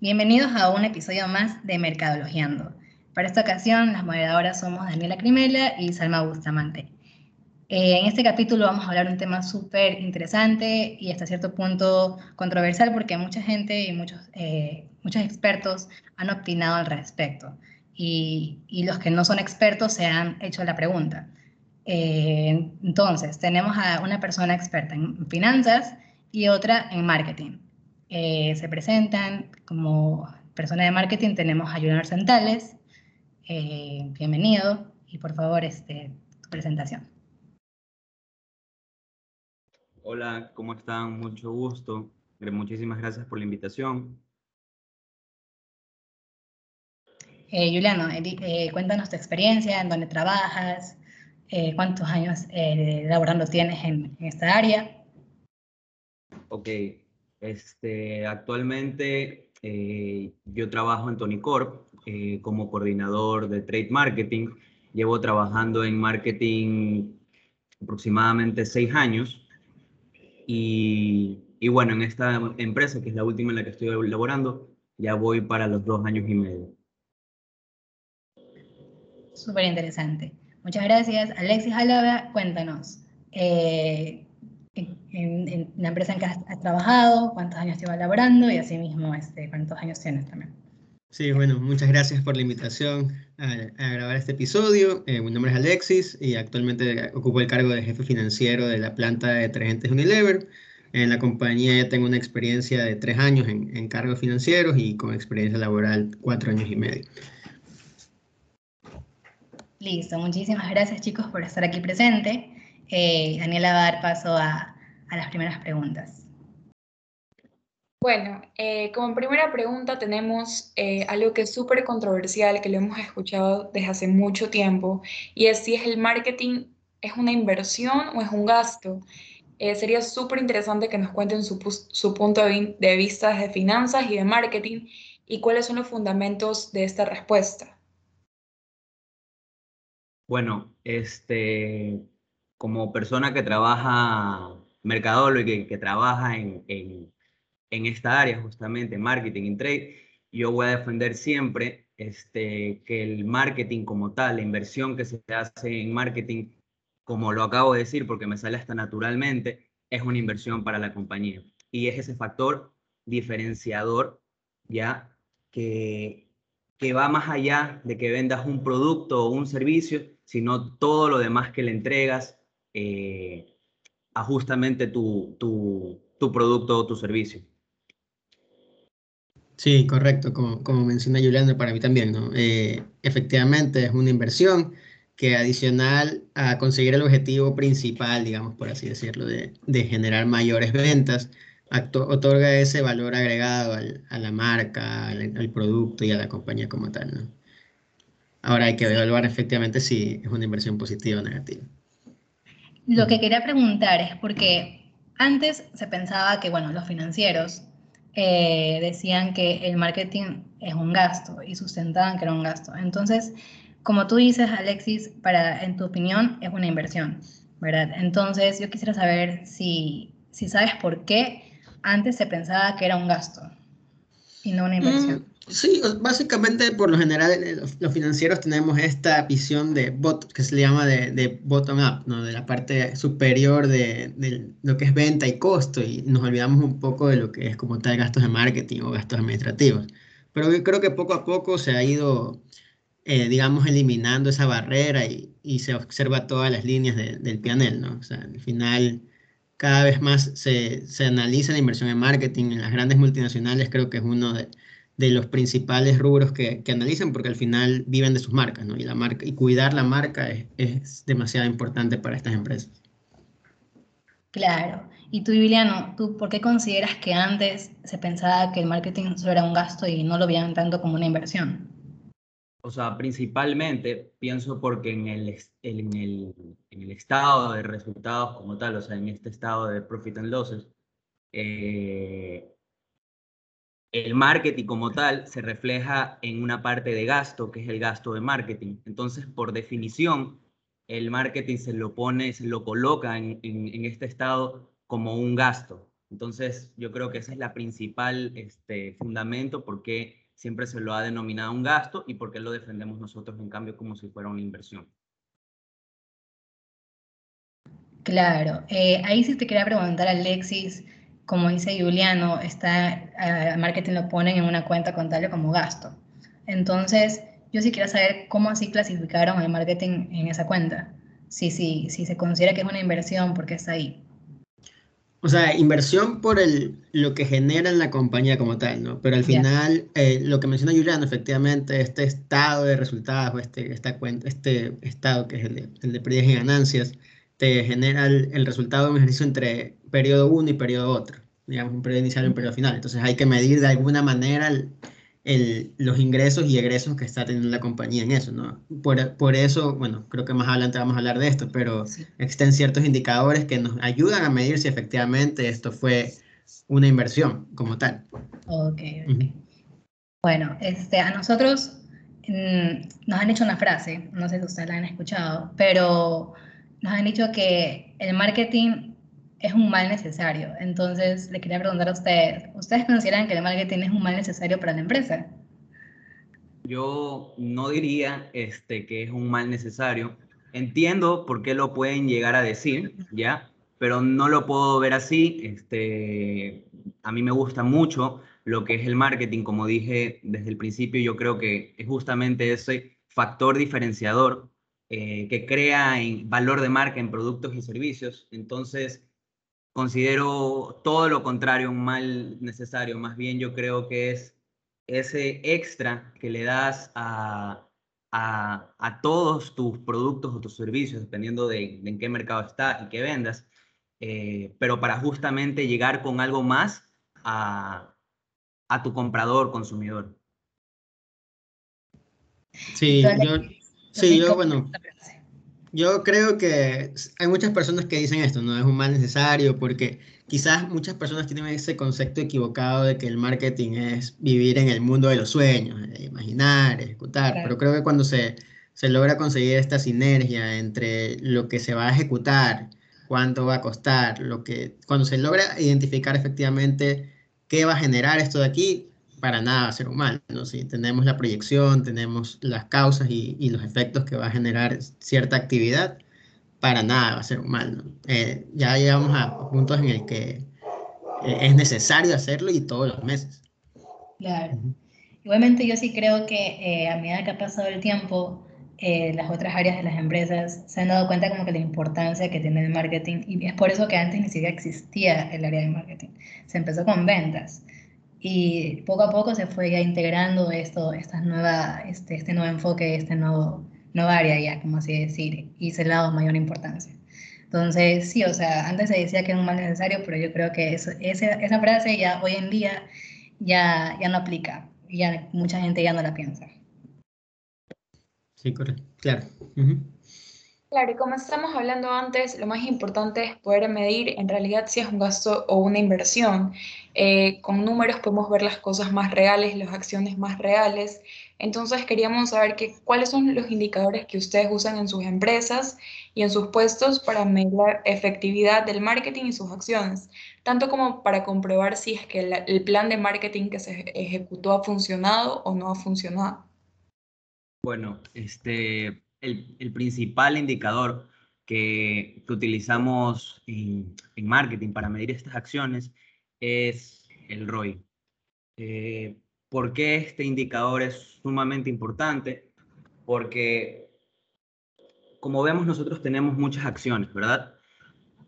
Bienvenidos a un episodio más de Mercadologiando. Para esta ocasión, las moderadoras somos Daniela Crimela y Salma Bustamante. Eh, en este capítulo vamos a hablar de un tema súper interesante y hasta cierto punto controversial porque mucha gente y muchos, eh, muchos expertos han opinado al respecto. Y, y, los que no son expertos se han hecho la pregunta. Eh, entonces, tenemos a una persona experta en finanzas y otra en marketing. Eh, se presentan como persona de marketing, tenemos a Junior Centales. Eh, bienvenido y por favor, este, tu presentación. Hola, ¿cómo están? Mucho gusto. Muchísimas gracias por la invitación. Eh, Juliano, eh, cuéntanos tu experiencia, en dónde trabajas, eh, cuántos años laborando tienes en, en, esta área. Ok, este, actualmente eh, yo trabajo en Tony Corp eh, como coordinador de trade marketing. Llevo trabajando en marketing aproximadamente seis años. Y, y, bueno, en esta empresa, que es la última en la que estoy laborando, ya voy para los dos años y medio. Súper interesante. Muchas gracias. Alexis Álava, cuéntanos. Eh, la empresa en que has, has, trabajado, cuántos años llevas laborando y asimismo este, cuántos años tienes también. Sí, bueno, muchas gracias por la invitación a, a grabar este episodio. Eh, mi nombre es Alexis y actualmente ocupo el cargo de jefe financiero de la planta de detergentes Unilever. En la compañía ya tengo una experiencia de tres años en, en cargos financieros y con experiencia laboral cuatro años y medio. Listo, muchísimas gracias chicos por estar aquí presente. Eh, Daniela va a dar paso a, a las primeras preguntas. Bueno, eh, como primera pregunta tenemos eh, algo que es súper controversial, que lo hemos escuchado desde hace mucho tiempo, y es si es el marketing es una inversión o es un gasto. Eh, sería súper interesante que nos cuenten su, su punto de, de vista de finanzas y de marketing y cuáles son los fundamentos de esta respuesta. Bueno, este, como persona que trabaja mercadólogo que, que trabaja en, en, en, esta área, justamente marketing y trade, yo voy a defender siempre este, que el marketing como tal, la inversión que se hace en marketing, como lo acabo de decir porque me sale hasta naturalmente, es una inversión para la compañía. Y es ese factor diferenciador, ya, que, que va más allá de que vendas un producto o un servicio, sino todo lo demás que le entregas eh, a tu, tu, tu, producto o tu servicio. Sí, correcto, como, como menciona Juliana, para mí también, ¿no? Eh, efectivamente es una inversión que adicional a conseguir el objetivo principal, digamos, por así decirlo, de, de generar mayores ventas, otorga ese valor agregado al, a la marca, al, al, producto y a la compañía como tal, ¿no? Ahora hay que evaluar efectivamente si es una inversión positiva o negativa. Lo que quería preguntar es porque antes se pensaba que, bueno, los financieros eh, decían que el marketing es un gasto y sustentaban que era un gasto. Entonces, como tú dices, Alexis, para, en tu opinión, es una inversión, ¿verdad? Entonces, yo quisiera saber si, si sabes por qué antes se pensaba que era un gasto y no una inversión. Sí, básicamente por lo general los, los, financieros tenemos esta visión de bot, que se le llama de, de bottom up, ¿no? de la parte superior de, de, lo que es venta y costo y nos olvidamos un poco de lo que es como tal gastos de marketing o gastos administrativos. Pero yo creo que poco a poco se ha ido, eh, digamos, eliminando esa barrera y, y, se observa todas las líneas del panel, ¿no? O sea, al final cada vez más se, se analiza la inversión en marketing en las grandes multinacionales, creo que es uno de de los principales rubros que, que, analizan porque al final viven de sus marcas, ¿no? Y, la marca, y cuidar la marca es, es demasiado importante para estas empresas. Claro. Y tú, Juliano, ¿tú por qué consideras que antes se pensaba que el marketing solo era un gasto y no lo veían tanto como una inversión? O sea, principalmente pienso porque en el, en el, en el estado de resultados como tal, o sea, en este estado de profit and losses, eh, el marketing como tal se refleja en una parte de gasto, que es el gasto de marketing. Entonces, por definición, el marketing se lo pone, se lo coloca en, este estado como un gasto. Entonces, yo creo que ese es la principal este, fundamento porque siempre se lo ha denominado un gasto y porque lo defendemos nosotros en cambio como si fuera una inversión. Claro, eh, ahí sí te quería preguntar, Alexis, como dice Juliano, está, uh, marketing lo ponen en una cuenta contable como gasto. Entonces, yo sí quiero saber cómo así clasificaron el marketing en esa cuenta. Si, sí, si se considera que es una inversión, porque está ahí. O sea, inversión por el, lo que genera en la compañía como tal, ¿no? Pero al final, eh, lo que menciona Juliano, efectivamente, este estado de resultados, este, esta cuenta, este estado que es el de, el de pérdidas y ganancias, te genera el, el, resultado de un ejercicio entre periodo 1 y periodo otro, digamos, un periodo inicial y un periodo final. Entonces hay que medir de alguna manera el, el, los ingresos y egresos que está teniendo la compañía en eso, ¿no? Por, por, eso, bueno, creo que más adelante vamos a hablar de esto, pero sí. existen ciertos indicadores que nos ayudan a medir si efectivamente esto fue una inversión como tal. Ok, okay. Uh -huh. Bueno, este, a nosotros mmm, nos han hecho una frase, no sé si ustedes la han escuchado, pero nos han dicho que el marketing es un mal necesario. Entonces, le quería preguntar a ustedes, ¿ustedes consideran que el marketing es un mal necesario para la empresa? Yo no diría este, que es un mal necesario. Entiendo por qué lo pueden llegar a decir, ¿ya? Pero no lo puedo ver así. Este, a mí me gusta mucho lo que es el marketing, como dije desde el principio, yo creo que es justamente ese factor diferenciador eh, que crea en valor de marca en productos y servicios. Entonces, considero todo lo contrario un mal necesario. Más bien yo creo que es ese extra que le das a, a, a todos tus productos o tus servicios, dependiendo de, de en qué mercado está y qué vendas, eh, pero para justamente llegar con algo más a, a tu comprador, consumidor. Sí, yo, sí, yo bueno, yo creo que hay muchas personas que dicen esto, no es un mal necesario, porque quizás muchas personas tienen ese concepto equivocado de que el marketing es vivir en el mundo de los sueños, imaginar, ejecutar, claro. pero creo que cuando se, se logra conseguir esta sinergia entre lo que se va a ejecutar, cuánto va a costar, lo que, cuando se logra identificar efectivamente qué va a generar esto de aquí, para nada va a ser un mal, ¿no? Si tenemos la proyección, tenemos las causas y, y, los efectos que va a generar cierta actividad, para nada va a ser un mal, ¿no? Eh, ya llegamos a puntos en el que eh, es necesario hacerlo y todos los meses. Claro. Uh -huh. Igualmente yo sí creo que eh, a medida que ha pasado el tiempo, eh, las otras áreas de las empresas se han dado cuenta como que la importancia que tiene el marketing y es por eso que antes ni siquiera existía el área de marketing. Se empezó con ventas y poco a poco se fue ya integrando esto, esta nueva, este, este nuevo enfoque, este nuevo, nueva área ya, como así decir, y se le ha dado mayor importancia. Entonces, sí, o sea, antes se decía que era un mal necesario, pero yo creo que eso, esa, esa frase ya hoy en día ya, ya no aplica, ya mucha gente ya no la piensa. Sí, correcto, claro. Uh -huh. Claro, y como estamos hablando antes, lo más importante es poder medir en realidad si es un gasto o una inversión. Eh, con números podemos ver las cosas más reales, las acciones más reales. Entonces queríamos saber que, cuáles son los indicadores que ustedes usan en sus empresas y en sus puestos para medir la efectividad del marketing y sus acciones, tanto como para comprobar si es que el plan de marketing que se ejecutó ha funcionado o no ha funcionado. Bueno, este, el, principal indicador que, que utilizamos en, en, marketing para medir estas acciones es el ROI. Eh, ¿Por qué este indicador es sumamente importante? Porque, como vemos, nosotros tenemos muchas acciones, ¿verdad?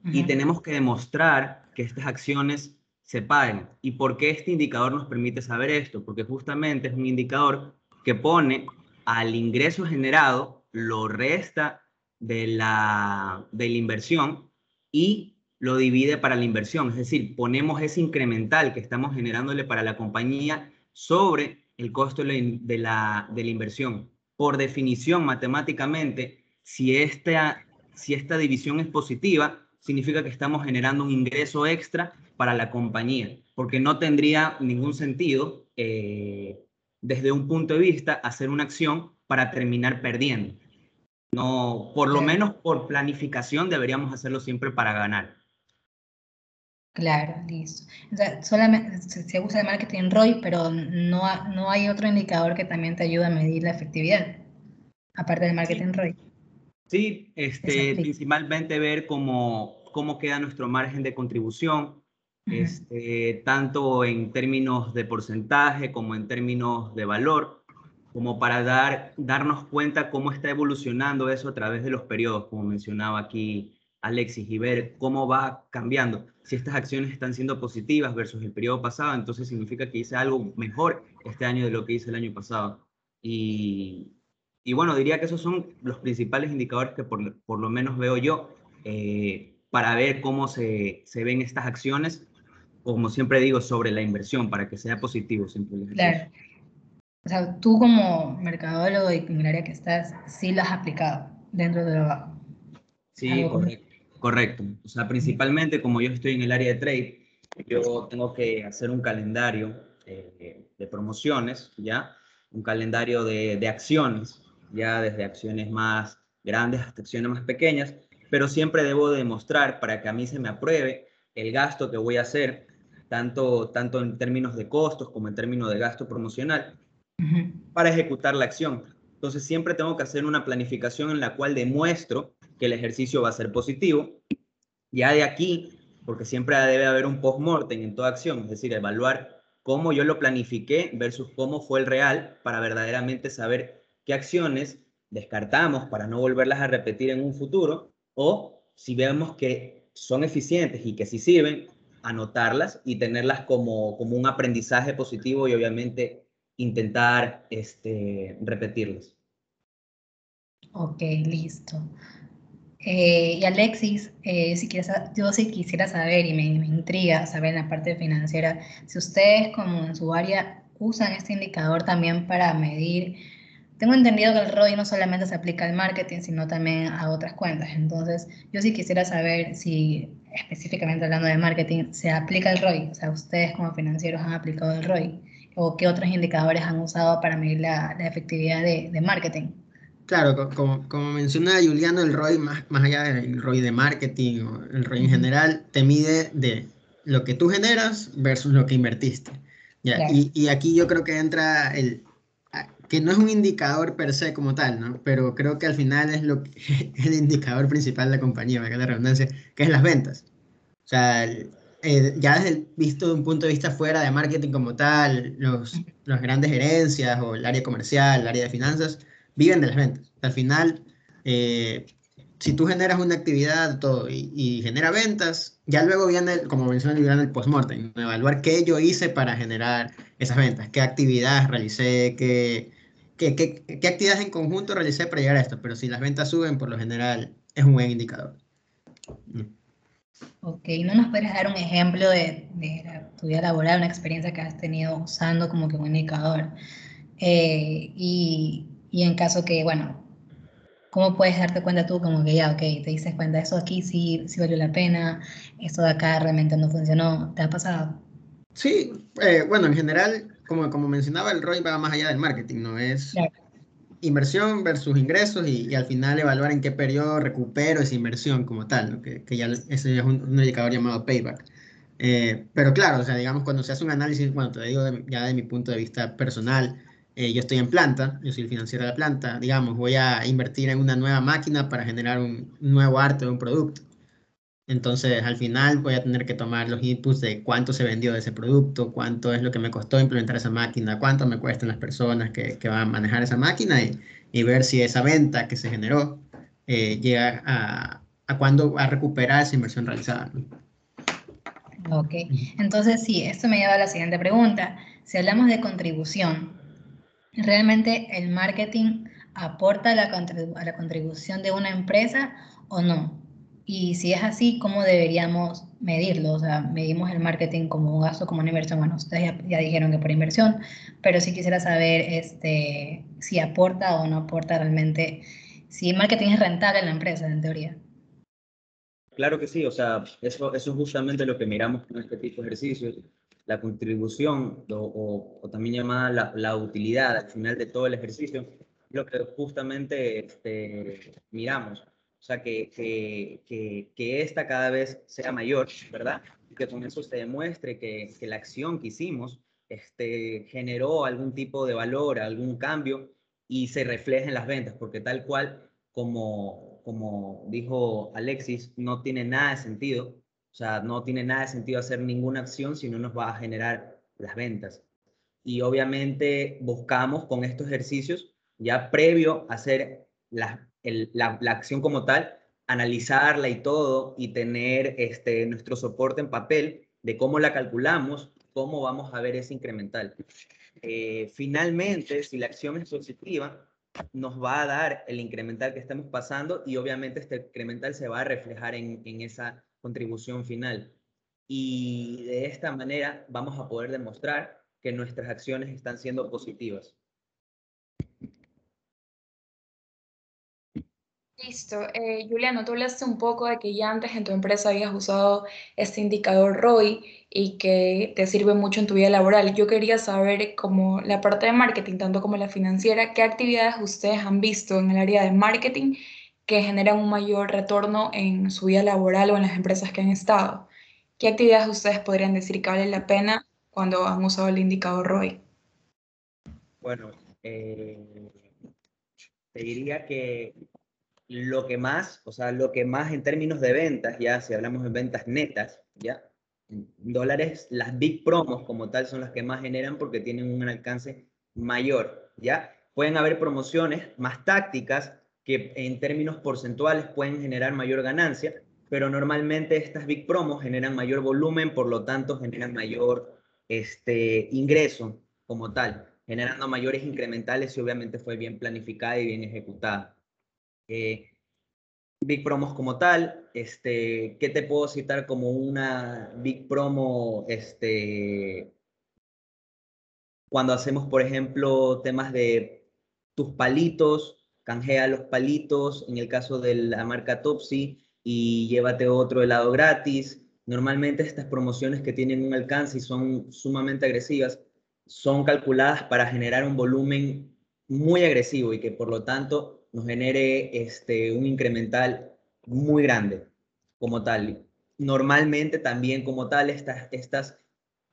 Uh -huh. Y tenemos que demostrar que estas acciones se paguen. ¿Y por qué este indicador nos permite saber esto? Porque justamente es un indicador que pone al ingreso generado lo resta de la, de la inversión y lo divide para la inversión. Es decir, ponemos ese incremental que estamos generándole para la compañía sobre el costo de la, de la inversión. Por definición, matemáticamente, si esta, si esta división es positiva, significa que estamos generando un ingreso extra para la compañía, porque no tendría ningún sentido, eh, desde un punto de vista, hacer una acción para terminar perdiendo. No, por lo menos por planificación deberíamos hacerlo siempre para ganar. Claro, listo. O sea, solamente se usa el marketing ROI, pero no, no hay otro indicador que también te ayude a medir la efectividad, aparte del marketing ROI. Sí, este, principalmente ver cómo, cómo queda nuestro margen de contribución, este, tanto en términos de porcentaje como en términos de valor, como para dar, darnos cuenta cómo está evolucionando eso a través de los periodos, como mencionaba aquí Alexis, y ver cómo va cambiando. Si estas acciones están siendo positivas versus el periodo pasado, entonces significa que hice algo mejor este año de lo que hice el año pasado. Y, y bueno, diría que esos son los principales indicadores que por, por lo menos veo yo eh, para ver cómo se, se, ven estas acciones, como siempre digo, sobre la inversión, para que sea positivo siempre. Claro. O sea, tú como mercadólogo y en el área que estás, sí lo has aplicado dentro de lo... Sí, correcto, correcto. O sea, principalmente como yo estoy en el área de trade, yo tengo que hacer un calendario eh, de promociones, ¿ya? Un calendario de, de acciones ya desde acciones más grandes hasta acciones más pequeñas, pero siempre debo demostrar para que a mí se me apruebe el gasto que voy a hacer, tanto, tanto en términos de costos como en términos de gasto promocional, para ejecutar la acción. Entonces siempre tengo que hacer una planificación en la cual demuestro que el ejercicio va a ser positivo. Ya de aquí, porque siempre debe haber un post-mortem en toda acción, es decir, evaluar cómo yo lo planifiqué versus cómo fue el real para verdaderamente saber qué acciones descartamos para no volverlas a repetir en un futuro o si vemos que son eficientes y que sí sirven, anotarlas y tenerlas como, como un aprendizaje positivo y obviamente intentar este, repetirlas. Ok, listo. Eh, y Alexis, eh, si quieres, yo sí quisiera saber y me, me, intriga saber en la parte financiera, si ustedes como en su área usan este indicador también para medir tengo entendido que el ROI no solamente se aplica al marketing, sino también a otras cuentas. Entonces, yo sí quisiera saber si, específicamente hablando de marketing, se aplica el ROI. O sea, ustedes como financieros han aplicado el ROI. ¿O qué otros indicadores han usado para medir la, efectividad de, marketing? Claro, como, como menciona Juliano, el ROI, más, más allá del ROI de marketing o el ROI en general, te mide de lo que tú generas versus lo que invertiste. Y, y, aquí yo creo que entra el, que no es un indicador per se como tal, ¿no? Pero creo que al final es lo el indicador principal de la compañía, me la redundancia, que es las ventas. O sea, eh, ya desde el visto de un punto de vista fuera de marketing como tal, los, las grandes gerencias o el área comercial, el área de finanzas, viven de las ventas. Al final, eh, si tú generas una actividad todo y, y, genera ventas, ya luego viene, como menciona el post-mortem, evaluar qué yo hice para generar esas ventas, qué actividades realicé, qué, qué, qué, actividades en conjunto realicé para llegar a esto, pero si las ventas suben, por lo general es un buen indicador. Mm. Ok, ¿no nos puedes dar un ejemplo de, de tu vida laboral, una experiencia que has tenido usando como que un indicador? Eh, y, y, en caso que, bueno, ¿cómo puedes darte cuenta tú como que ya, ok, te dices cuenta, eso aquí sí, sí valió la pena, esto de acá realmente no funcionó, ¿te ha pasado? Sí, eh, bueno, en general como, como mencionaba, el ROI va más allá del marketing, ¿no? Es inversión versus ingresos y, al final evaluar en qué periodo recupero esa inversión como tal, ¿no? que, que, ya ese es un, indicador llamado payback. Eh, pero claro, o sea, digamos, cuando se hace un análisis, bueno, te digo ya de mi punto de vista personal, eh, yo estoy en planta, yo soy el financiero de la planta, digamos, voy a invertir en una nueva máquina para generar un nuevo arte de un producto. Entonces, al final voy a tener que tomar los inputs de cuánto se vendió de ese producto, cuánto es lo que me costó implementar esa máquina, cuánto me cuestan las personas que, que van a manejar esa máquina y, y, ver si esa venta que se generó eh, llega a, a cuándo a recuperar esa inversión realizada. Ok, entonces sí, esto me lleva a la siguiente pregunta. Si hablamos de contribución, ¿realmente el marketing aporta a la, contribución de una empresa o no? Y si es así, ¿cómo deberíamos medirlo? O sea, medimos el marketing como un gasto, como una inversión. Bueno, ustedes ya, dijeron que por inversión, pero sí quisiera saber este, si aporta o no aporta realmente, si el marketing es rentable en la empresa, en teoría. Claro que sí, o sea, eso, eso es justamente lo que miramos con este tipo de ejercicios, la contribución o, o, también llamada la, la, utilidad al final de todo el ejercicio, lo que justamente este, miramos o sea, que, que, que, que esta cada vez sea mayor, ¿verdad? Y que con eso se demuestre que la acción que hicimos este, generó algún tipo de valor, algún cambio y se refleja en las ventas, porque tal cual como, como dijo Alexis, no tiene nada de sentido, o sea, no tiene nada de sentido hacer ninguna acción si no nos va a generar las ventas. Y obviamente buscamos con estos ejercicios, ya previo a hacer la, la, la acción como tal, analizarla y todo y tener este, nuestro soporte en papel de cómo la calculamos cómo vamos a ver ese incremental. Eh, finalmente, si la acción es positiva, nos va a dar el incremental que estamos pasando y obviamente este incremental se va a reflejar en, en esa contribución final. Y de esta manera vamos a poder demostrar que nuestras acciones están siendo positivas. Listo. Eh, Juliano, tú hablaste un poco de que ya antes en tu empresa habías usado este indicador ROI y que te sirve mucho en tu vida laboral. Yo quería saber, como la parte de marketing, tanto como la financiera, qué actividades ustedes han visto en el área de marketing que generan un mayor retorno en su vida laboral o en las empresas que han estado. ¿Qué actividades ustedes podrían decir que valen la pena cuando han usado el indicador ROI? Bueno, eh, te diría que lo que más, o sea, lo que más en términos de ventas, ya si hablamos de ventas netas, ya, dólares, las big promos como tal son las que más generan porque tienen un alcance mayor, ya. Pueden haber promociones más tácticas que en términos porcentuales pueden generar mayor ganancia, pero normalmente estas big promos generan mayor volumen, por lo tanto generan mayor este, ingreso como tal, generando mayores incrementales y obviamente fue bien planificada y bien ejecutada. Eh, Big Promos como tal, este, ¿qué te puedo citar como una Big Promo? Este, cuando hacemos, por ejemplo, temas de tus palitos, canjea los palitos, en el caso de la marca Topsy, y llévate otro helado gratis. Normalmente estas promociones que tienen un alcance y son sumamente agresivas, son calculadas para generar un volumen muy agresivo y que por lo tanto nos genere este, un incremental muy grande como tal. Normalmente también como tal estas, estas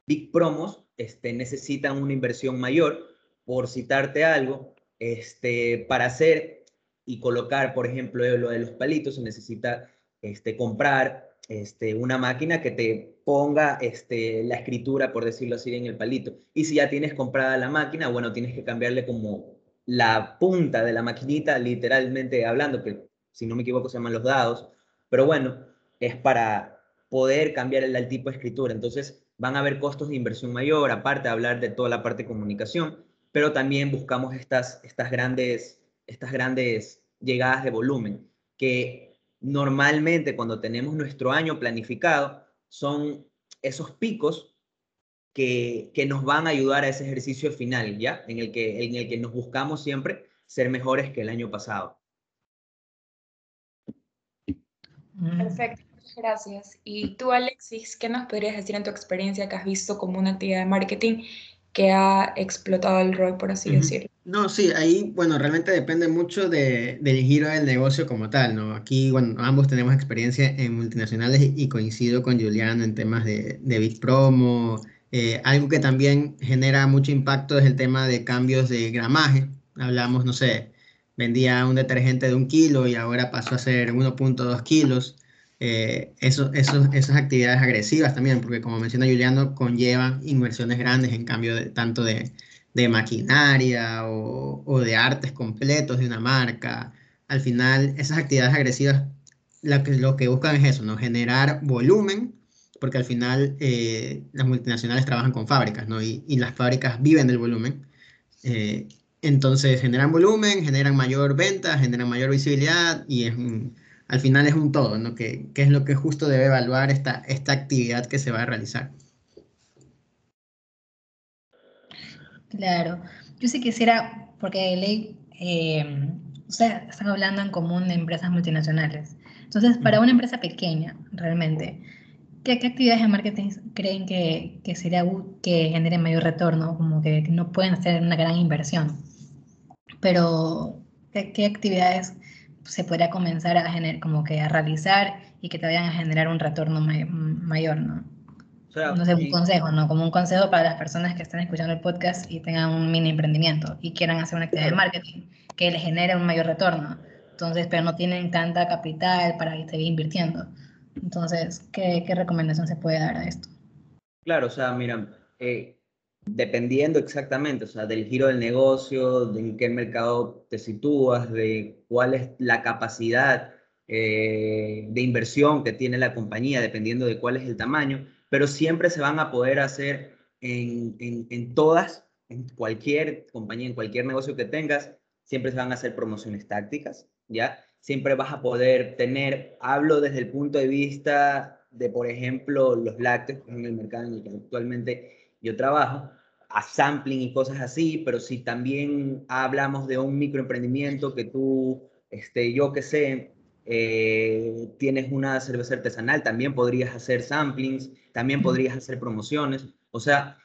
big promos este, necesitan una inversión mayor. Por citarte algo, este, para hacer y colocar, por ejemplo, lo de los palitos, se necesita este, comprar este, una máquina que te ponga este, la escritura, por decirlo así, en el palito. Y si ya tienes comprada la máquina, bueno, tienes que cambiarle como la punta de la maquinita, literalmente hablando, que si no me equivoco se llaman los dados, pero bueno, es para poder cambiar el, tipo de escritura. Entonces van a haber costos de inversión mayor, aparte de hablar de toda la parte de comunicación, pero también buscamos estas, estas, grandes, estas grandes llegadas de volumen, que normalmente cuando tenemos nuestro año planificado son esos picos que, nos van a ayudar a ese ejercicio final, ¿ya? En el, que, en el que nos buscamos siempre ser mejores que el año pasado. Perfecto, gracias. Y tú, Alexis, ¿qué nos podrías decir en tu experiencia que has visto como una actividad de marketing que ha explotado el ROI, por así decirlo? No, sí, ahí, bueno, realmente depende mucho de, del giro del negocio como tal, ¿no? Aquí, bueno, ambos tenemos experiencia en multinacionales y, coincido con Julián en temas de, de Big Promo, eh, algo que también genera mucho impacto es el tema de cambios de gramaje. Hablamos, no sé, vendía un detergente de un kilo y ahora pasó a ser 1.2 kilos. Eh, eso, esas actividades agresivas también, porque como menciona Juliano, conllevan inversiones grandes en cambio de, tanto de, maquinaria o, o, de artes completos de una marca. Al final, esas actividades agresivas lo que, lo que buscan es eso, ¿no? generar volumen porque al final eh, las multinacionales trabajan con fábricas, ¿no? Y, las fábricas viven del volumen. Eh, entonces generan volumen, generan mayor venta, generan mayor visibilidad y es al final es un todo, ¿no? Que, es lo que justo debe evaluar esta, esta actividad que se va a realizar. Claro. Yo sí quisiera, porque ley, eh, ustedes están hablando en común de empresas multinacionales. Entonces, para una empresa pequeña, realmente, ¿Qué, actividades de marketing creen que, que sería que generen mayor retorno? Como que, no pueden hacer una gran inversión. Pero, ¿qué, actividades se podría comenzar a generar, como que a realizar y que te vayan a generar un retorno mayor, ¿no? no sé, un consejo, ¿no? Como un consejo para las personas que están escuchando el podcast y tengan un mini emprendimiento y quieran hacer una actividad de marketing que les genere un mayor retorno. Entonces, pero no tienen tanta capital para seguir invirtiendo. Entonces, ¿qué, recomendación se puede dar a esto? Claro, o sea, mira, eh, dependiendo exactamente, o sea, del giro del negocio, de en qué mercado te sitúas, de cuál es la capacidad eh, de inversión que tiene la compañía, dependiendo de cuál es el tamaño, pero siempre se van a poder hacer en, en todas, en cualquier compañía, en cualquier negocio que tengas, siempre se van a hacer promociones tácticas, ¿ya? Siempre vas a poder tener, hablo desde el punto de vista de, por ejemplo, los lácteos, en el mercado en el que actualmente yo trabajo, a sampling y cosas así, pero si también hablamos de un microemprendimiento que tú, este, yo que sé, eh, tienes una cerveza artesanal, también podrías hacer samplings, también podrías hacer promociones, o sea,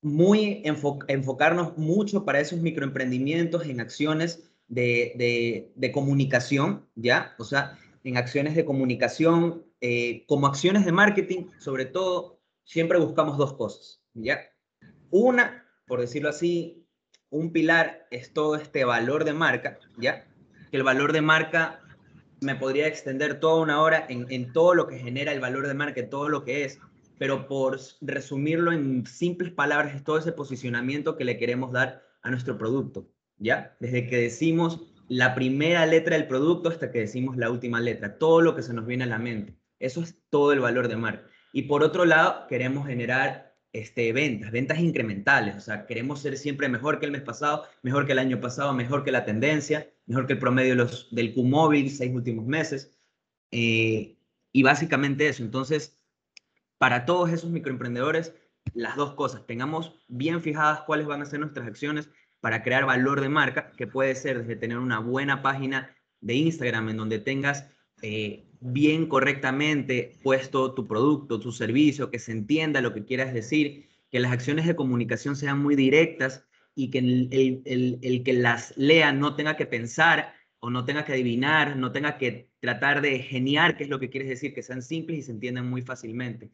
muy enfocarnos mucho para esos microemprendimientos en acciones de, de, de comunicación, ¿ya? O sea, en acciones de comunicación, eh, como acciones de marketing, sobre todo, siempre buscamos dos cosas, ¿ya? Una, por decirlo así, un pilar es todo este valor de marca, ¿ya? Que el valor de marca me podría extender toda una hora en, en todo lo que genera el valor de marca, todo lo que es, pero por resumirlo en simples palabras, es todo ese posicionamiento que le queremos dar a nuestro producto, ¿ya? Desde que decimos la primera letra del producto hasta que decimos la última letra, todo lo que se nos viene a la mente. Eso es todo el valor de marca. Y por otro lado, queremos generar este, ventas, ventas incrementales. O sea, queremos ser siempre mejor que el mes pasado, mejor que el año pasado, mejor que la tendencia, mejor que el promedio los, del Q-Móvil seis últimos meses. Eh, y básicamente eso. Entonces, para todos esos microemprendedores, las dos cosas. Tengamos bien fijadas cuáles van a ser nuestras acciones para crear valor de marca, que puede ser desde tener una buena página de Instagram en donde tengas eh, bien correctamente puesto tu producto, tu servicio, que se entienda lo que quieras decir, que las acciones de comunicación sean muy directas y que el, el que las lea no tenga que pensar o no tenga que adivinar, no tenga que tratar de geniar qué es lo que quieres decir, que sean simples y se entiendan muy fácilmente.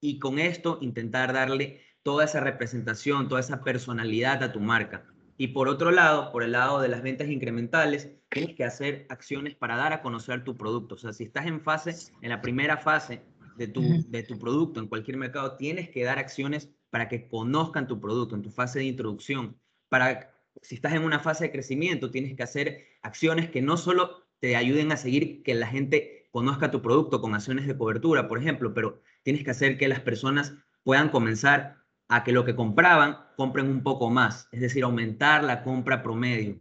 Y con esto intentar darle toda esa representación, toda esa personalidad a tu marca. Y por otro lado, por el lado de las ventas incrementales, tienes que hacer acciones para dar a conocer tu producto. O sea, si estás en fase, en la primera fase de tu, de tu producto en cualquier mercado, tienes que dar acciones para que conozcan tu producto en tu fase de introducción. Para, si estás en una fase de crecimiento, tienes que hacer acciones que no solo te ayuden a seguir que la gente conozca tu producto con acciones de cobertura, por ejemplo, pero tienes que hacer que las personas puedan comenzar a que lo que compraban compren un poco más, es decir, aumentar la compra promedio.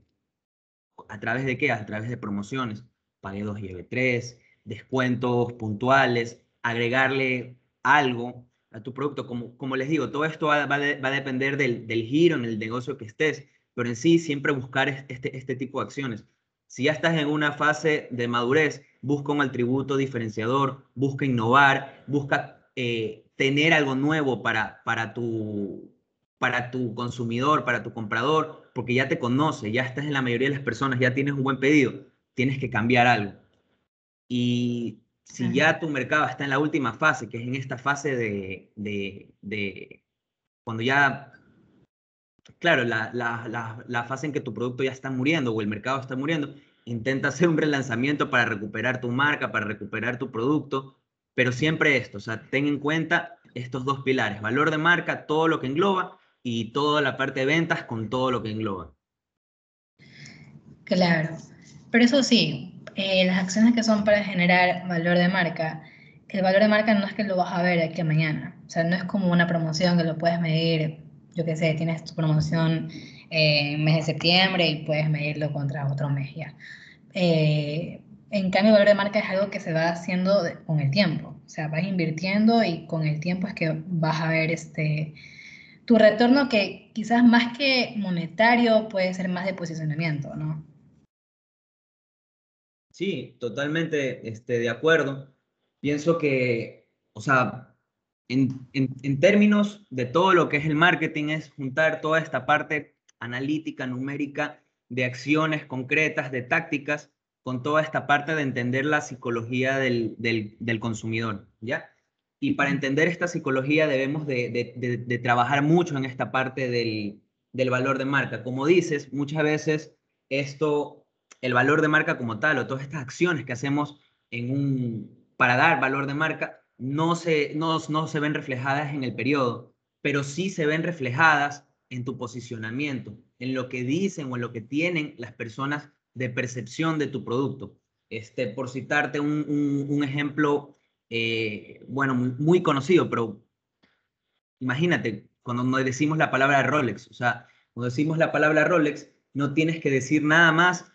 ¿A través de qué? A través de promociones. Pague 2 y 3, descuentos puntuales, agregarle algo a tu producto. Como, como les digo, todo esto va, va, a depender del, del, giro en el negocio que estés, pero en sí siempre buscar este, este tipo de acciones. Si ya estás en una fase de madurez, busca un atributo diferenciador, busca innovar, busca eh, tener algo nuevo para, para, tu, para tu consumidor, para tu comprador, porque ya te conoce, ya estás en la mayoría de las personas, ya tienes un buen pedido, tienes que cambiar algo. Y si ya tu mercado está en la última fase, que es en esta fase de, de, de cuando ya, claro, la, la, la, la, fase en que tu producto ya está muriendo o el mercado está muriendo, intenta hacer un relanzamiento para recuperar tu marca, para recuperar tu producto, pero siempre esto, o sea, ten en cuenta estos dos pilares, valor de marca, todo lo que engloba, y toda la parte de ventas con todo lo que engloba. Claro, pero eso sí, eh, las acciones que son para generar valor de marca, el valor de marca no es que lo vas a ver aquí mañana, o sea, no es como una promoción que lo puedes medir, yo qué sé, tienes tu promoción eh, en mes de septiembre y puedes medirlo contra otro mes ya. Eh, en cambio, el valor de marca es algo que se va haciendo con el tiempo. O sea, vas invirtiendo y con el tiempo es que vas a ver este, tu retorno que quizás más que monetario puede ser más de posicionamiento, ¿no? Sí, totalmente este, de acuerdo. Pienso que, o sea, en, en, en términos de todo lo que es el marketing, es juntar toda esta parte analítica, numérica, de acciones concretas, de tácticas, con toda esta parte de entender la psicología del, del, consumidor, ¿ya? Y para entender esta psicología debemos de, de, trabajar mucho en esta parte del, del, valor de marca. Como dices, muchas veces esto, el valor de marca como tal, o todas estas acciones que hacemos en un, para dar valor de marca, no se, no, no se ven reflejadas en el periodo, pero sí se ven reflejadas en tu posicionamiento, en lo que dicen o en lo que tienen las personas de percepción de tu producto. Este, por citarte un, ejemplo, eh, bueno, muy, conocido, pero imagínate, cuando decimos la palabra Rolex, o sea, cuando decimos la palabra Rolex, no tienes que decir nada más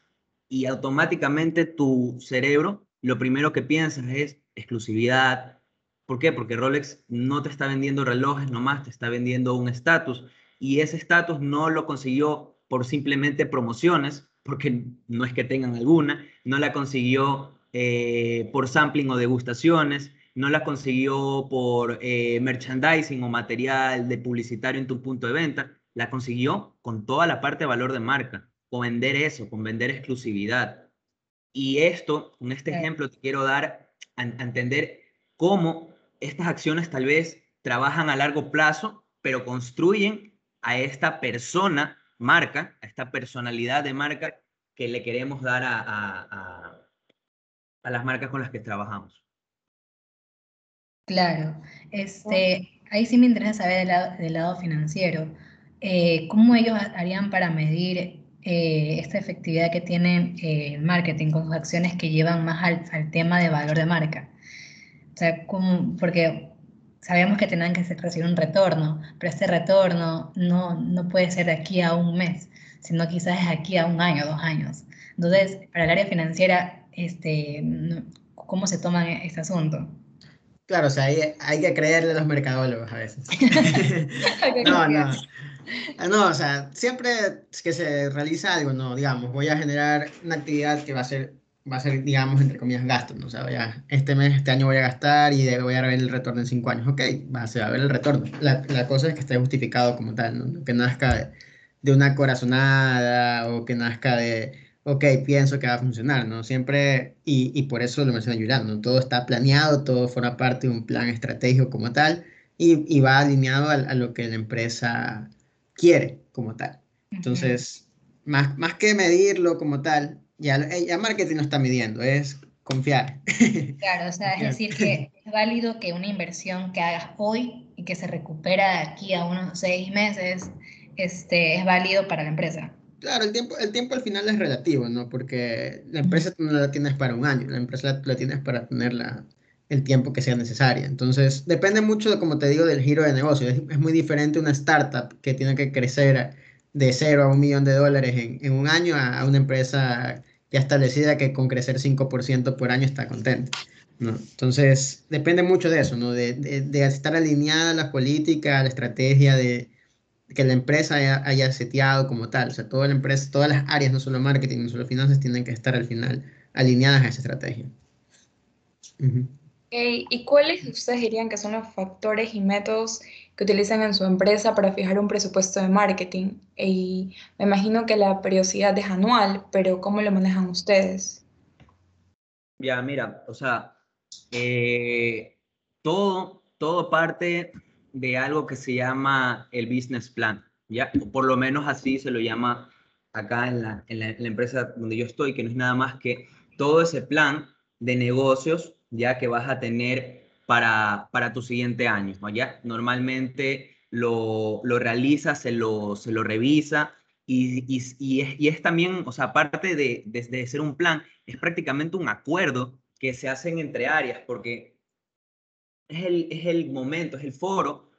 y automáticamente tu cerebro lo primero que piensas es exclusividad. ¿Por qué? Porque Rolex no te está vendiendo relojes nomás, te está vendiendo un estatus y ese estatus no lo consiguió por simplemente promociones, porque no es que tengan alguna, no la consiguió eh, por sampling o degustaciones, no la consiguió por eh, merchandising o material de publicitario en tu punto de venta, la consiguió con toda la parte de valor de marca, con vender eso, con vender exclusividad. Y esto, con este ejemplo, te quiero dar a, a entender cómo estas acciones tal vez trabajan a largo plazo, pero construyen a esta persona marca, a esta personalidad de marca que le queremos dar a, a, a, las marcas con las que trabajamos. Claro, este, ahí sí me interesa saber del lado, del lado financiero. Eh, ¿Cómo ellos harían para medir eh, esta efectividad que tiene eh, el marketing con sus acciones que llevan más al, al, tema de valor de marca? O sea, ¿cómo, porque sabemos que tendrán que recibir un retorno, pero este retorno no, no puede ser de aquí a un mes, sino quizás es aquí a un año, dos años. Entonces, para el área financiera, este, ¿cómo se toma este asunto? Claro, o sea, hay, hay que creerle a los mercadólogos a veces. no, no. Ah, no, o sea, siempre que se realiza algo, no, digamos, voy a generar una actividad que va a ser va a ser, digamos, entre comillas, gasto, ¿no? O sea, ya, este mes, este año voy a gastar y voy a ver el retorno en cinco años. Ok, va, se va a ver el retorno. La, la cosa es que esté justificado como tal, ¿no? Que nazca de, una corazonada o que nazca de, ok, pienso que va a funcionar, ¿no? Siempre, y, y por eso lo menciona Julián, ¿no? Todo está planeado, todo forma parte de un plan estratégico como tal y, y va alineado a, a, lo que la empresa quiere como tal. Entonces, más, más que medirlo como tal, ya, eh, ya marketing no está midiendo, es confiar. Claro, o sea, es decir, que es válido que una inversión que hagas hoy y que se recupera de aquí a unos seis meses, este, es válido para la empresa. Claro, el tiempo, el tiempo al final es relativo, ¿no? Porque la empresa no la tienes para un año, la empresa la, tienes para tenerla el tiempo que sea necesario. Entonces, depende mucho, de, como te digo, del giro de negocio. Es, es, muy diferente una startup que tiene que crecer de cero a un millón de dólares en, en un año a, una empresa ya establecida que con crecer 5% por año está contenta. ¿no? Entonces, depende mucho de eso, ¿no? de, de, de estar alineada la política, la estrategia, de que la empresa haya, haya, seteado como tal. O sea, toda la empresa, todas las áreas, no solo marketing, no solo finanzas, tienen que estar al final alineadas a esa estrategia. Uh -huh. Okay. ¿Y cuáles ustedes dirían que son los factores y métodos que utilizan en su empresa para fijar un presupuesto de marketing. Y me imagino que la periodicidad es anual, pero ¿cómo lo manejan ustedes? Ya, mira, o sea, eh, todo, todo parte de algo que se llama el business plan, ¿ya? O por lo menos así se lo llama acá en la, en la, en la empresa donde yo estoy, que no es nada más que todo ese plan de negocios, ya que vas a tener para, para tu siguiente año. Ya normalmente lo, lo realiza, se lo, se lo revisa y, y, y, es, y, es, también, o sea, aparte de, de, de, ser un plan, es prácticamente un acuerdo que se hacen entre áreas porque es el, es el momento, es el foro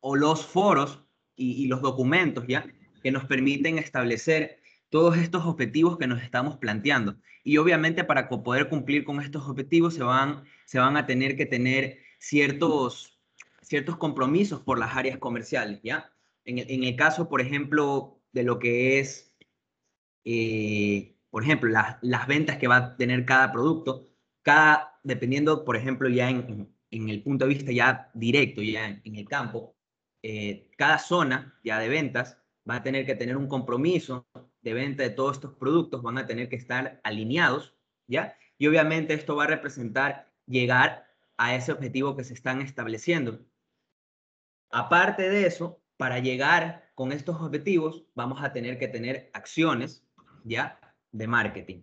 o los foros y, y los documentos ya que nos permiten establecer todos estos objetivos que nos estamos planteando. Y obviamente para poder cumplir con estos objetivos se van, se van a tener que tener ciertos, ciertos compromisos por las áreas comerciales, ¿ya? En el, en el caso, por ejemplo, de lo que es, eh, por ejemplo, las, las ventas que va a tener cada producto, cada, dependiendo, por ejemplo, ya en, en el punto de vista ya directo, ya en, en el campo, eh, cada zona ya de ventas va a tener que tener un compromiso de venta de todos estos productos, van a tener que estar alineados ¿ya? Y obviamente esto va a representar llegar a ese objetivo que se están estableciendo. Aparte de eso, para llegar con estos objetivos, vamos a tener que tener acciones, ¿ya? De marketing.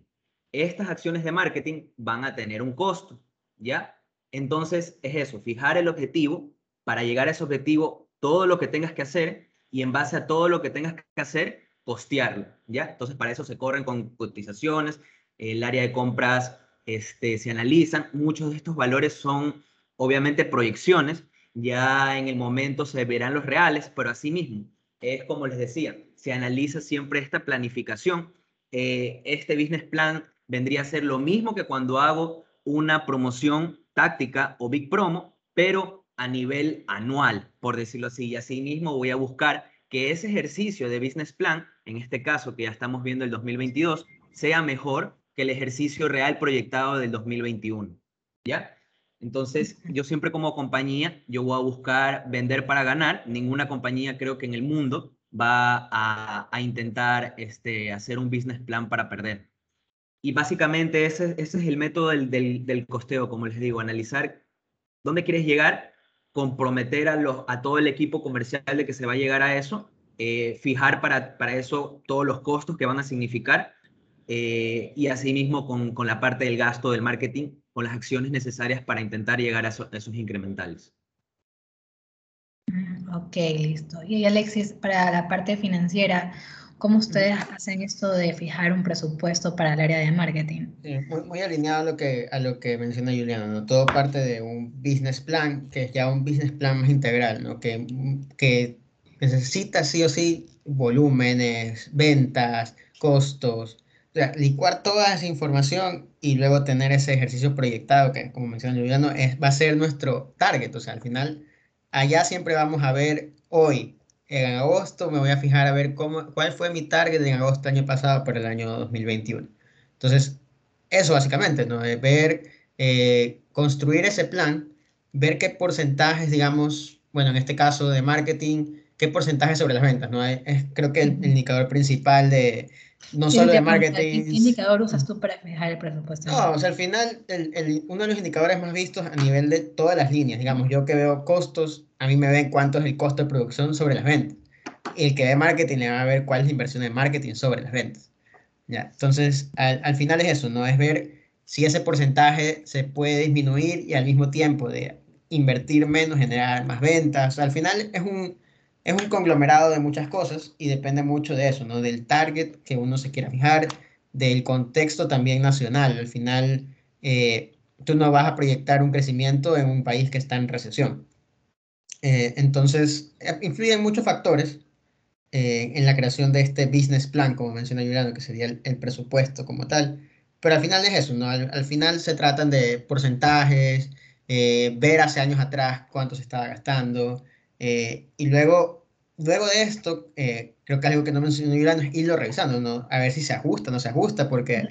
Estas acciones de marketing van a tener un costo, ¿ya? Entonces, es eso, fijar el objetivo. Para llegar a ese objetivo, todo lo que tengas que hacer y en base a todo lo que tengas que hacer, costearlo, ¿ya? Entonces, para eso se corren con cotizaciones, el área de compras este, se analizan, muchos de estos valores son obviamente proyecciones, ya en el momento se verán los reales, pero asimismo, es como les decía, se analiza siempre esta planificación. Eh, este business plan vendría a ser lo mismo que cuando hago una promoción táctica o big promo, pero a nivel anual, por decirlo así. Y asimismo voy a buscar que ese ejercicio de business plan, en este caso que ya estamos viendo el 2022, sea mejor que el ejercicio real proyectado del 2021. ¿Ya? Entonces, yo siempre como compañía, yo voy a buscar vender para ganar. Ninguna compañía creo que en el mundo va a, intentar este, hacer un business plan para perder. Y básicamente ese, ese es el método del, del, costeo, como les digo, analizar dónde quieres llegar, comprometer a, los, a todo el equipo comercial de que se va a llegar a eso, eh, fijar para, para eso todos los costos que van a significar eh, y asimismo con, con la parte del gasto del marketing, con las acciones necesarias para intentar llegar a, esos incrementales. Ok, listo. Y Alexis, para la parte financiera, ¿cómo ustedes hacen esto de fijar un presupuesto para el área de marketing? muy, alineado a lo que, a lo que menciona Juliana, ¿no? Todo parte de un business plan, que es ya un business plan más integral, ¿no? Que, que necesita sí o sí volúmenes, ventas, costos, licuar toda esa información y luego tener ese ejercicio proyectado, que como menciona Juliano, es, va a ser nuestro target. O sea, al final, allá siempre vamos a ver hoy, en agosto, me voy a fijar a ver cómo, cuál fue mi target en agosto del año pasado para el año 2021. Entonces, eso básicamente, ¿no? Es ver, eh, construir ese plan, ver qué porcentajes, digamos, bueno, en este caso de marketing, qué porcentaje sobre las ventas, ¿no? Es, creo que el indicador principal de, no solo de marketing. ¿Qué indicador usas tú para fijar el presupuesto? No, o sea, al final, el, uno de los indicadores más vistos a nivel de todas las líneas, digamos, yo que veo costos, a mí me ven cuánto es el costo de producción sobre las ventas. Y el que ve marketing le va a ver cuál es la inversión de marketing sobre las ventas. ¿Ya? Entonces, al, al final es eso, ¿no? Es ver si ese porcentaje se puede disminuir y al mismo tiempo de invertir menos, generar más ventas. al final es un, es un conglomerado de muchas cosas y depende mucho de eso, ¿no? Del target que uno se quiera fijar, del contexto también nacional. Al final, eh, tú no vas a proyectar un crecimiento en un país que está en recesión. Eh, entonces, eh, influyen muchos factores en la creación de este business plan, como menciona Juliano, que sería el, presupuesto como tal. Pero al final es eso, ¿no? Al, final se tratan de porcentajes, ver hace años atrás cuánto se estaba gastando, eh, y luego, luego de esto, eh, creo que algo que no mencionó Yolanda es irlo revisando, ¿no? A ver si se ajusta, no se ajusta, porque...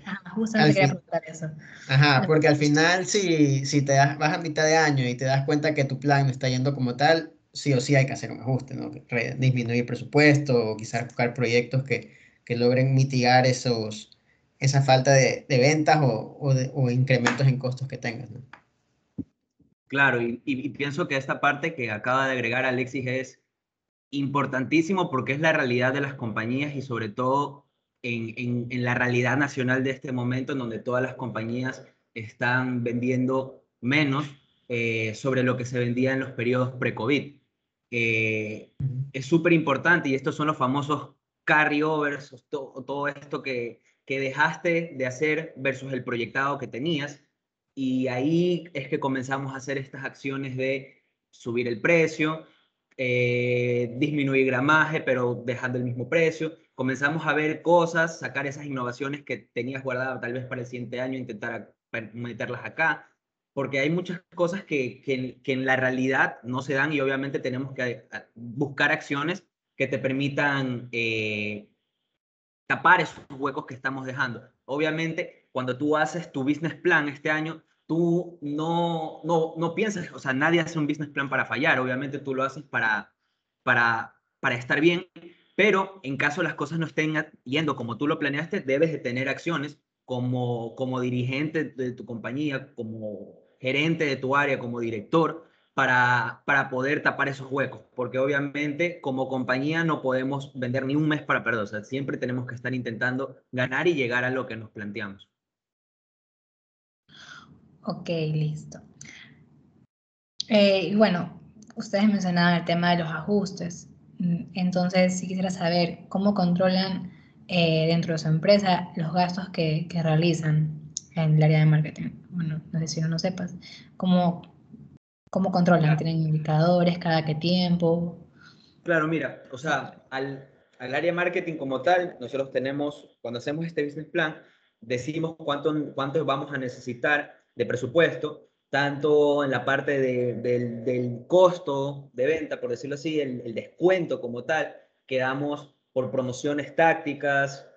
Ajá, porque al final si, si te das, vas a mitad de año y te das cuenta que tu plan no está yendo como tal, sí o sí hay que hacer un ajuste, ¿no? Disminuir el presupuesto o quizás buscar proyectos que, que logren mitigar esos, esa falta de, de ventas o, o, o, incrementos en costos que tengas, ¿no? Claro, y, pienso que esta parte que acaba de agregar Alexis es importantísimo porque es la realidad de las compañías y sobre todo en, la realidad nacional de este momento en donde todas las compañías están vendiendo menos eh, sobre lo que se vendía en los periodos pre-COVID. Eh, es súper importante y estos son los famosos carryovers, todo, todo esto que, que dejaste de hacer versus el proyectado que tenías y ahí es que comenzamos a hacer estas acciones de subir el precio, eh, disminuir gramaje, pero dejando el mismo precio. Comenzamos a ver cosas, sacar esas innovaciones que tenías guardadas tal vez para el siguiente año, intentar meterlas acá, porque hay muchas cosas que, que, en la realidad no se dan y obviamente tenemos que buscar acciones que te permitan eh, tapar esos huecos que estamos dejando. Obviamente, cuando tú haces tu business plan este año, tú no, no, no piensas, o sea, nadie hace un business plan para fallar, obviamente tú lo haces para, para, para estar bien, pero en caso las cosas no estén yendo como tú lo planeaste, debes de tener acciones como, como dirigente de tu compañía, como gerente de tu área, como director, para, para poder tapar esos huecos, porque obviamente como compañía no podemos vender ni un mes para perder, o sea, siempre tenemos que estar intentando ganar y llegar a lo que nos planteamos. Ok, listo. Eh, y bueno, ustedes mencionaban el tema de los ajustes. Mm, entonces, si quisiera saber cómo controlan eh, dentro de su empresa los gastos que, que, realizan en el área de marketing. Bueno, no sé si no lo sepas. ¿Cómo, cómo controlan? ¿Tienen indicadores cada qué tiempo? Claro, mira, o sea, al, al área de marketing como tal, nosotros tenemos, cuando hacemos este business plan, decimos cuánto, cuánto vamos a necesitar de presupuesto, tanto en la parte de, del, del, costo de venta, por decirlo así, el, el, descuento como tal, que damos por promociones tácticas,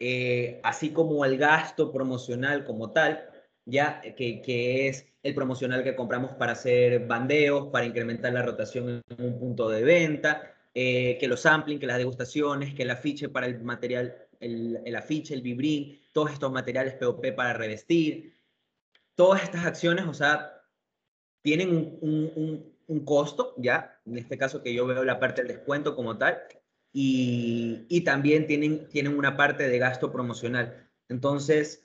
eh, así como el gasto promocional como tal, ya que, que, es el promocional que compramos para hacer bandeos, para incrementar la rotación en un punto de venta, eh, que los sampling, que las degustaciones, que el afiche para el material, el, el afiche, el vibrín, todos estos materiales POP para revestir, todas estas acciones, o sea, tienen un, costo, ¿ya? En este caso que yo veo la parte del descuento como tal, y, y, también tienen, tienen una parte de gasto promocional. Entonces,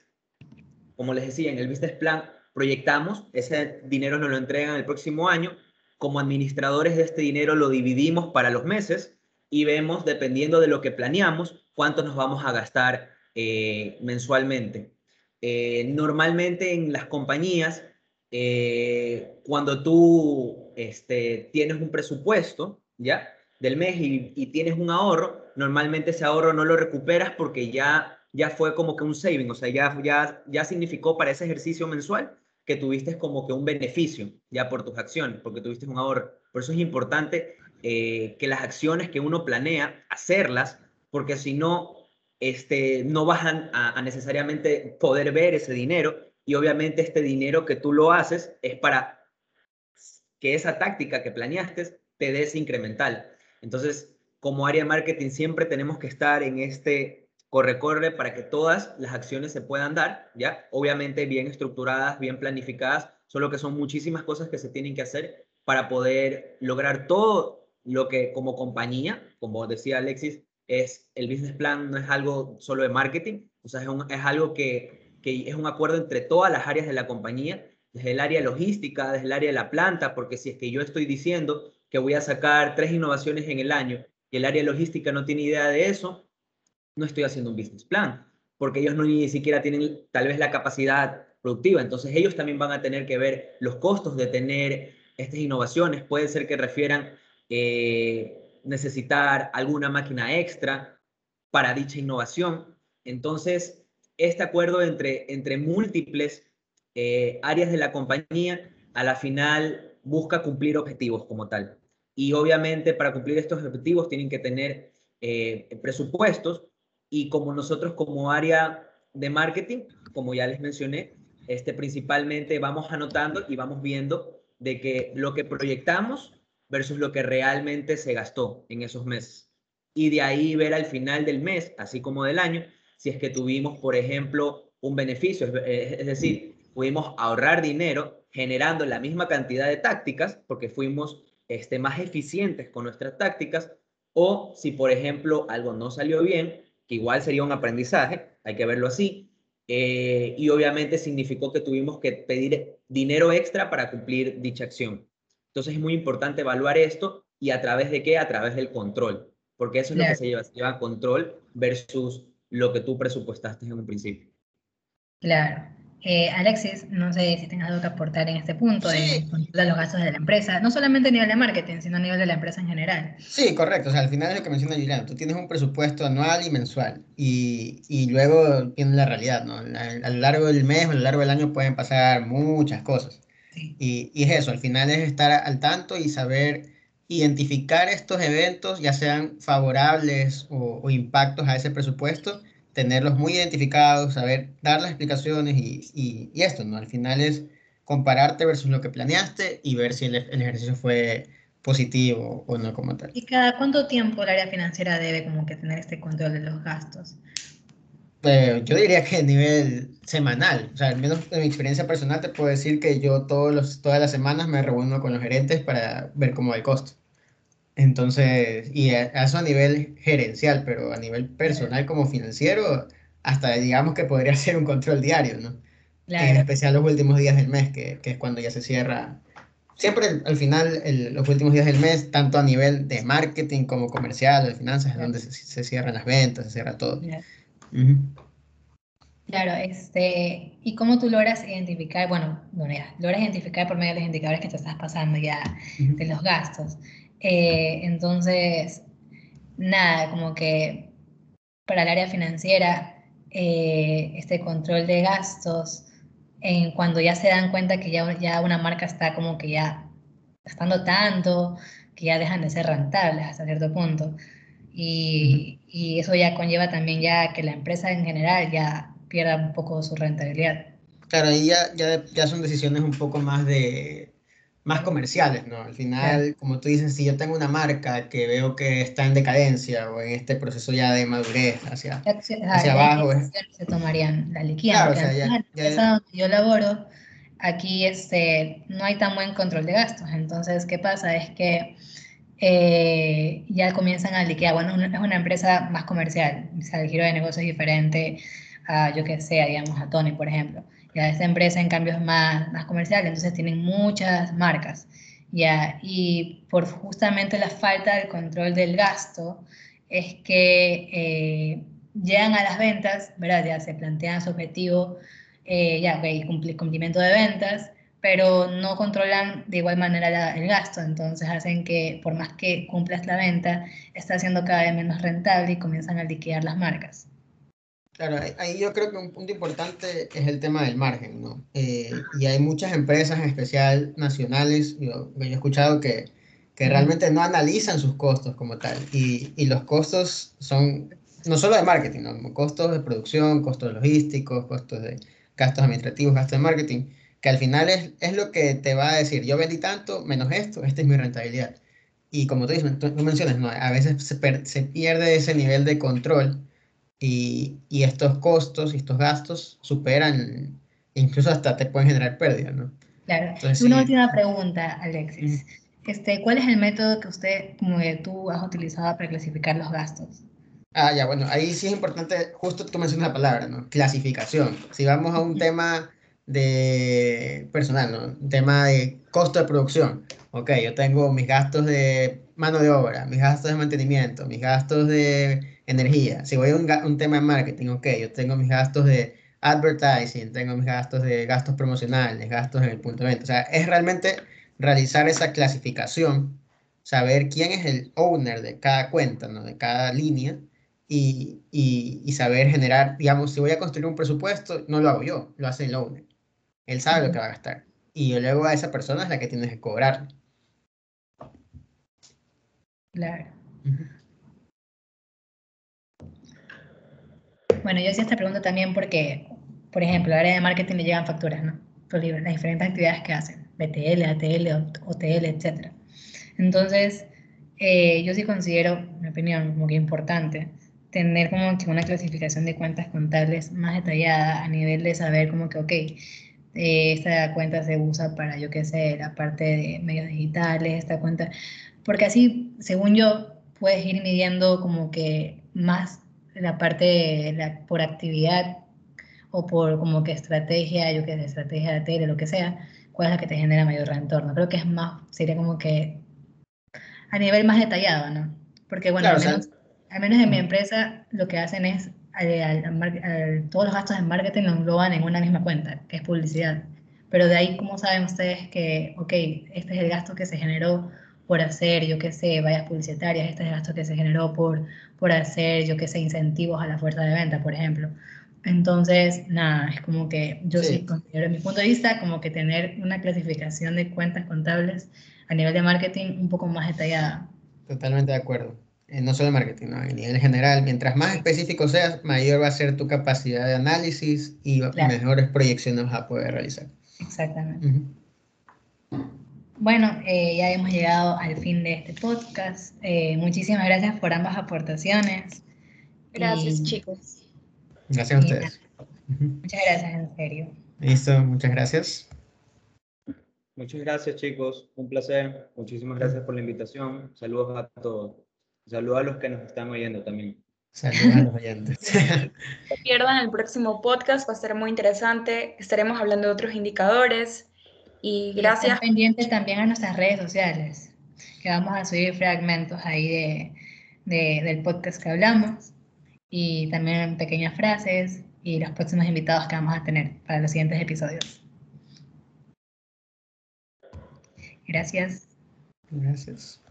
como les decía, en el business plan proyectamos, ese dinero nos lo entregan el próximo año, como administradores de este dinero lo dividimos para los meses y vemos, dependiendo de lo que planeamos, cuánto nos vamos a gastar eh, mensualmente. Eh, normalmente en las compañías, eh, cuando tú este, tienes un presupuesto, ¿ya? Del mes y, tienes un ahorro, normalmente ese ahorro no lo recuperas porque ya, ya fue como que un saving, o sea, ya, ya, ya significó para ese ejercicio mensual que tuviste como que un beneficio ya por tus acciones, porque tuviste un ahorro. Por eso es importante eh, que las acciones que uno planea, hacerlas, porque si no, este, no vas a, necesariamente poder ver ese dinero y obviamente este dinero que tú lo haces es para que esa táctica que planeaste te des incremental. Entonces, como área de marketing siempre tenemos que estar en este corre-corre para que todas las acciones se puedan dar, ¿ya? Obviamente bien estructuradas, bien planificadas, solo que son muchísimas cosas que se tienen que hacer para poder lograr todo lo que como compañía, como decía Alexis, es el business plan no es algo solo de marketing, o sea, es, es algo que, que, es un acuerdo entre todas las áreas de la compañía, desde el área logística, desde el área de la planta, porque si es que yo estoy diciendo que voy a sacar tres innovaciones en el año y el área logística no tiene idea de eso, no estoy haciendo un business plan, porque ellos no ni siquiera tienen tal vez la capacidad productiva, entonces ellos también van a tener que ver los costos de tener estas innovaciones, puede ser que refieran... Eh, necesitar alguna máquina extra para dicha innovación. Entonces, este acuerdo entre, entre múltiples eh, áreas de la compañía a la final busca cumplir objetivos como tal. Y obviamente para cumplir estos objetivos tienen que tener eh, presupuestos y como nosotros como área de marketing, como ya les mencioné, este, principalmente vamos anotando y vamos viendo de que lo que proyectamos versus lo que realmente se gastó en esos meses. Y de ahí ver al final del mes, así como del año, si es que tuvimos, por ejemplo, un beneficio, es decir, pudimos ahorrar dinero generando la misma cantidad de tácticas, porque fuimos este, más eficientes con nuestras tácticas, o si, por ejemplo, algo no salió bien, que igual sería un aprendizaje, hay que verlo así, eh, y obviamente significó que tuvimos que pedir dinero extra para cumplir dicha acción. Entonces es muy importante evaluar esto y a través de qué? A través del control, porque eso es claro. lo que se lleva, se lleva control versus lo que tú presupuestaste en un principio. Claro. Eh, Alexis, no sé si tengas algo que aportar en este punto sí. de, de, los gastos de la empresa, no solamente a nivel de marketing, sino a nivel de la empresa en general. Sí, correcto. O sea, al final es lo que menciona Juliano. Tú tienes un presupuesto anual y mensual y, y luego tienes la realidad, ¿no? A, a lo largo del mes o a lo largo del año pueden pasar muchas cosas. Y, y, es eso, al final es estar al tanto y saber identificar estos eventos, ya sean favorables o, o impactos a ese presupuesto, tenerlos muy identificados, saber dar las explicaciones y, y, y, esto, ¿no? Al final es compararte versus lo que planeaste y ver si el, el, ejercicio fue positivo o no como tal. ¿Y cada cuánto tiempo el área financiera debe como que tener este control de los gastos? Eh, yo diría que a nivel semanal, o sea, al menos en mi experiencia personal te puedo decir que yo todos los, todas las semanas me reúno con los gerentes para ver cómo va el costo. Entonces, y eso a nivel gerencial, pero a nivel personal como financiero, hasta digamos que podría ser un control diario, ¿no? En especial los últimos días del mes, que, que es cuando ya se cierra. Siempre al final, los últimos días del mes, tanto a nivel de marketing como comercial, de finanzas, es donde se, se, cierran las ventas, se cierra todo. Claro, este, ¿y cómo tú logras identificar, bueno, bueno ya, logras identificar por medio de los indicadores que te estás pasando ya de los gastos? Eh, entonces, nada, como que para el área financiera, eh, este control de gastos, en cuando ya se dan cuenta que ya, ya una marca está como que ya gastando tanto, que ya dejan de ser rentables hasta cierto punto. Y, y eso ya conlleva también ya que la empresa en general ya pierda un poco su rentabilidad. Claro, ahí ya, ya, ya son decisiones un poco más de más comerciales, ¿no? Al final, como tú dices, si yo tengo una marca que veo que está en decadencia o en este proceso ya de madurez hacia, hacia abajo. Se tomarían la liquidez. Claro, o sea, donde yo laboro, aquí este, no hay tan buen control de gastos. Entonces, ¿qué pasa? Es que eh, ya comienzan a liquidar. Bueno, es una empresa más comercial, o sea, el giro de negocio es diferente a, yo que sé, digamos, a Tony, por ejemplo. Ya esta empresa, en cambio, es más, más comercial, entonces tienen muchas marcas. Ya, y por justamente la falta del control del gasto, es que eh, llegan a las ventas, ¿verdad? Ya se plantean su objetivo, eh, ya, ok, cumplimiento de ventas, pero no controlan de igual manera el gasto, entonces hacen que por más que cumplas la venta, está siendo cada vez menos rentable y comienzan a liquidar las marcas. Claro, ahí yo creo que un punto importante es el tema del margen, ¿no? Eh, y hay muchas empresas, en especial nacionales, yo, yo he escuchado que, que realmente no analizan sus costos como tal. Y, y los costos son no solo de marketing, ¿no? costos de producción, costos logísticos, costos de gastos administrativos, gastos de marketing, que al final es, es lo que te va a decir, yo vendí tanto, menos esto, esta es mi rentabilidad. Y como tú, dices, tú mencionas, ¿no? a veces se, se pierde ese nivel de control y, y, estos costos y estos gastos superan, incluso hasta te pueden generar pérdidas, ¿no? Claro. Entonces, Una última pregunta, Alexis. Este, ¿Cuál es el método que usted, como que tú, has utilizado para clasificar los gastos? Ah, ya, bueno, ahí sí es importante, justo tú mencionas la palabra, ¿no? Clasificación. Si vamos a un tema de personal, ¿no? Un tema de costo de producción. Ok, yo tengo mis gastos de mano de obra, mis gastos de mantenimiento, mis gastos de energía. Si voy a un, tema de marketing, ok, yo tengo mis gastos de advertising, tengo mis gastos de gastos promocionales, gastos en el punto de venta. O sea, es realmente realizar esa clasificación, saber quién es el owner de cada cuenta, ¿no? de cada línea, y, y, saber generar, digamos, si voy a construir un presupuesto, no lo hago yo, lo hace el owner. Él sabe lo que va a gastar. Y luego a esa persona es la que tienes que cobrar. Claro. Bueno, yo hacía esta pregunta también porque, por ejemplo, a la área de marketing le llegan facturas, ¿no? Por las diferentes actividades que hacen, BTL, ATL, OTL, etc. Entonces, eh, yo sí considero, en mi opinión, como que importante tener como que una clasificación de cuentas contables más detallada a nivel de saber como que, ok, eh, esta cuenta se usa para, yo qué sé, la parte de medios digitales, esta cuenta, porque así, según yo, puedes ir midiendo como que más la parte la, por actividad o por como que estrategia, yo que sé, estrategia de tele, lo que sea, cuál es la que te genera mayor retorno. Creo que es más, sería como que a nivel más detallado, ¿no? Porque bueno, al, menos, al, menos, en mi empresa lo que hacen es todos los gastos de marketing lo engloban en una misma cuenta, que es publicidad. Pero de ahí, ¿cómo saben ustedes que, ok, este es el gasto que se generó por hacer, yo qué sé, vallas publicitarias, este es el gasto que se generó por, por hacer, yo qué sé, incentivos a la fuerza de venta, por ejemplo. Entonces, nada, es como que yo sí. considero, en mi punto de vista, como que tener una clasificación de cuentas contables a nivel de marketing un poco más detallada. Totalmente de acuerdo. Eh, no solo de marketing, ¿no? a nivel general, mientras más específico seas, mayor va a ser tu capacidad de análisis y mejores proyecciones vas a poder realizar. Exactamente. Bueno, eh, ya hemos llegado al fin de este podcast. Eh, muchísimas gracias por ambas aportaciones. Gracias, chicos. Gracias a ustedes. Muchas gracias, en serio. Listo, muchas gracias. Muchas gracias, chicos. Un placer. Muchísimas gracias por la invitación. Saludos a todos. Saludos a los que nos están oyendo también. Saludos a los oyentes. No pierdan el próximo podcast, va a ser muy interesante. Estaremos hablando de otros indicadores. Y gracias. Estén pendientes también a nuestras redes sociales, que vamos a subir fragmentos ahí de, de, del podcast que hablamos y también pequeñas frases y los próximos invitados que vamos a tener para los siguientes episodios. Gracias. Gracias.